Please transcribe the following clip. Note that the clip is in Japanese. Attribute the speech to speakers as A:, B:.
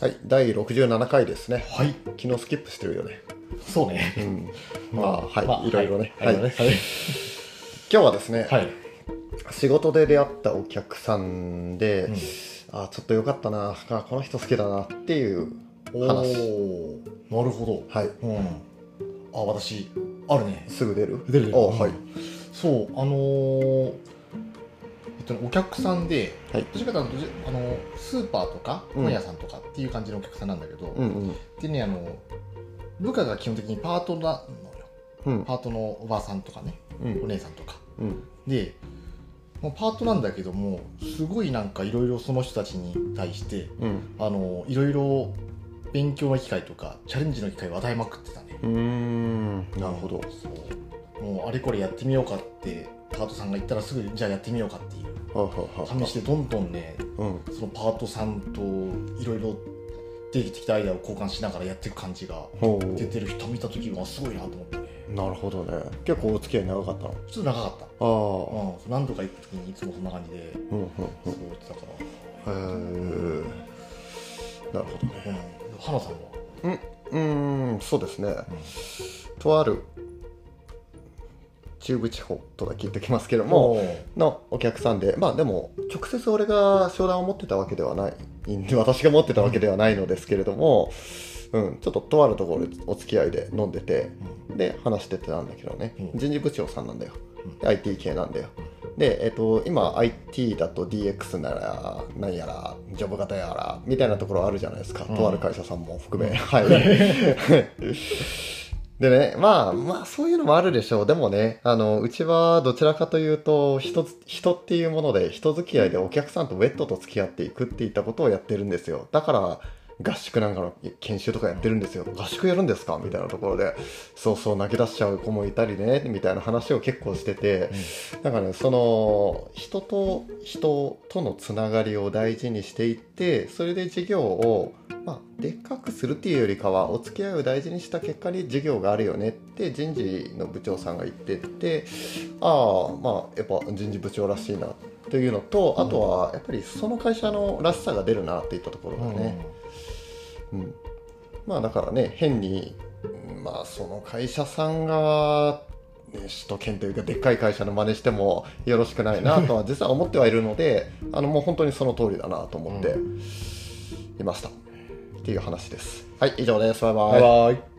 A: はい、第67回ですね。
B: はい。
A: 昨日スキップしてるよね。
B: そうね。
A: うん。まあ、はい、
B: まあ
A: いろいろね。
B: は。
A: はいい、
B: はい。
A: 今日はですね、
B: はい。
A: 仕事で出会ったお客さんで、
B: うん
A: あちょっとよかったなあ、この人好きだなっていう
B: お
A: 話。
B: ーなるほ
A: はい、
B: ど。うん。あ、私、あるね。
A: すぐ出る？
B: 出る出る
A: おはい。
B: そう、あのー、とね、お客さんで、
A: はい
B: どちらかというとじあのスーパーとか
A: うん
B: 本屋さんとかっていう感じのお客さんなんだけど、
A: うんうん。
B: でねあの部下が基本的にパートなのよ
A: うん。
B: パートのおばさんとかね
A: うん。
B: お姉さんとか
A: うん。
B: でもうパートなんだけどもすごいなんかいろいろその人たちに対して
A: うん。
B: あのいろいろ勉強の機会とかチャレンジの機会を与えまくってたね
A: うーん。なるほど。
B: そうもうあれこれやってみようかってパートさんが言ったらすぐじゃあやってみようかっていう
A: ははは
B: 感じしてどんどんね
A: うん。
B: そのパートさんといろいろ出てきたアイデアを交換しながらやっていく感じが。出てる人見た時はすごいなと思ってね
A: なるほどね。結構お付き合い長かったの？
B: ちょっと長かった
A: ああ。
B: うん、何度か行く時にいつもそんな感じで
A: うんうん
B: そう言ってたから、
A: うん。へえ。なるほどね。
B: うん、花さんは、
A: うーん、そうですね。とある中部地方とだけ言っておきますけども、のお客さんで、まあでも、直接俺が商談を持ってたわけではないんで、私が持ってたわけではないのですけれども、うん、ちょっととあるところでお付き合いで飲んでて、で、話しててたんだけどね、
B: うん
A: 人事部長さんなんだよ。IT 系なんだよ。で、えっと、今 IT だと DX なら、なんやら、ジョブ型やら、みたいなところあるじゃないですか。
B: うん
A: とある会社さんも含め。はい。でね、まあ、まあ、そういうのもあるでしょう。でもね、あの、うちはどちらかというと、人つ、人っていうもので、人付き合いでお客さんとウェットと付き合っていくっていったことをやってるんですよ。だから、合宿なんかの研修とかやってるんですよ。合宿やるんですか？みたいなところで、そうそう泣き出しちゃう子もいたりね、みたいな話を結構してて、だからね、その、人と人とのつながりを大事にしていって、それで事業を、まあ、でっかくするっていうよりかは、お付き合いを大事にした結果に事業があるよねって人事の部長さんが言ってて、ああ、まあ、やっぱ人事部長らしいなというのと、あとは、やっぱりその会社のらしさが出るなっていったところ
B: うん
A: がね、うん、まあだからね変にうんまあその会社さんが、ね、首都圏というかでっかい会社の真似してもよろしくないなとは実は思ってはいるのであのもう本当にその通りだなと思っていました、っていう話です。はい以上です。バイバイ。
B: バイバ